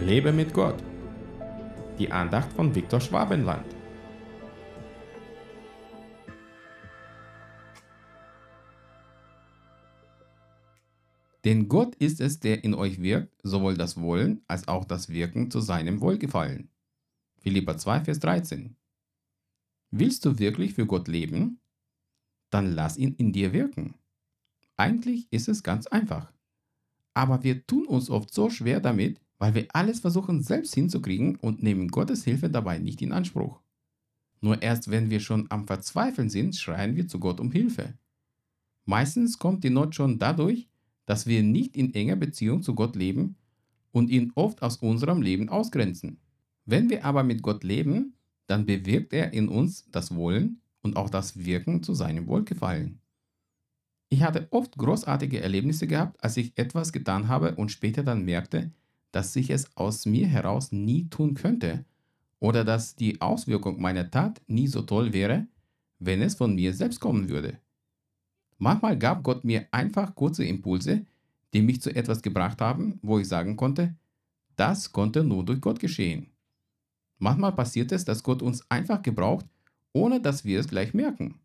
Lebe mit Gott. Die Andacht von Viktor Schwabenland. Denn Gott ist es, der in euch wirkt, sowohl das Wollen als auch das Wirken zu seinem Wohlgefallen. Philippa 2, Vers 13. Willst du wirklich für Gott leben? Dann lass ihn in dir wirken. Eigentlich ist es ganz einfach. Aber wir tun uns oft so schwer damit, weil wir alles versuchen selbst hinzukriegen und nehmen Gottes Hilfe dabei nicht in Anspruch. Nur erst wenn wir schon am Verzweifeln sind, schreien wir zu Gott um Hilfe. Meistens kommt die Not schon dadurch, dass wir nicht in enger Beziehung zu Gott leben und ihn oft aus unserem Leben ausgrenzen. Wenn wir aber mit Gott leben, dann bewirkt er in uns das Wollen und auch das Wirken zu seinem Wohlgefallen. Ich hatte oft großartige Erlebnisse gehabt, als ich etwas getan habe und später dann merkte, dass ich es aus mir heraus nie tun könnte oder dass die Auswirkung meiner Tat nie so toll wäre, wenn es von mir selbst kommen würde. Manchmal gab Gott mir einfach kurze Impulse, die mich zu etwas gebracht haben, wo ich sagen konnte, das konnte nur durch Gott geschehen. Manchmal passiert es, dass Gott uns einfach gebraucht, ohne dass wir es gleich merken.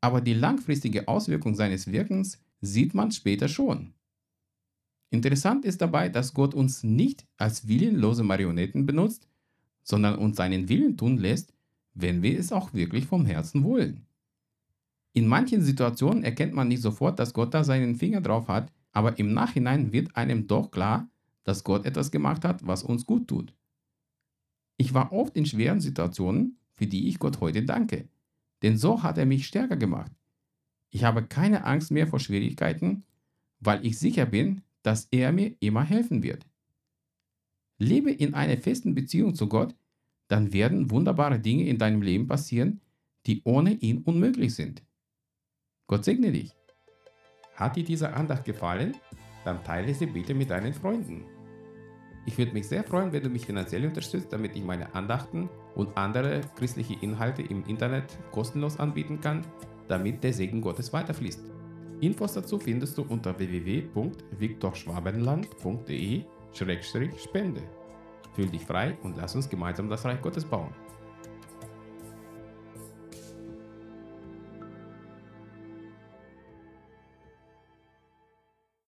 Aber die langfristige Auswirkung seines Wirkens sieht man später schon. Interessant ist dabei, dass Gott uns nicht als willenlose Marionetten benutzt, sondern uns seinen Willen tun lässt, wenn wir es auch wirklich vom Herzen wollen. In manchen Situationen erkennt man nicht sofort, dass Gott da seinen Finger drauf hat, aber im Nachhinein wird einem doch klar, dass Gott etwas gemacht hat, was uns gut tut. Ich war oft in schweren Situationen, für die ich Gott heute danke, denn so hat er mich stärker gemacht. Ich habe keine Angst mehr vor Schwierigkeiten, weil ich sicher bin, dass er mir immer helfen wird. Lebe in einer festen Beziehung zu Gott, dann werden wunderbare Dinge in deinem Leben passieren, die ohne ihn unmöglich sind. Gott segne dich. Hat dir diese Andacht gefallen? Dann teile sie bitte mit deinen Freunden. Ich würde mich sehr freuen, wenn du mich finanziell unterstützt, damit ich meine Andachten und andere christliche Inhalte im Internet kostenlos anbieten kann, damit der Segen Gottes weiterfließt. Infos dazu findest du unter www.viktorschwabenland.de-spende. Fühl dich frei und lass uns gemeinsam das Reich Gottes bauen.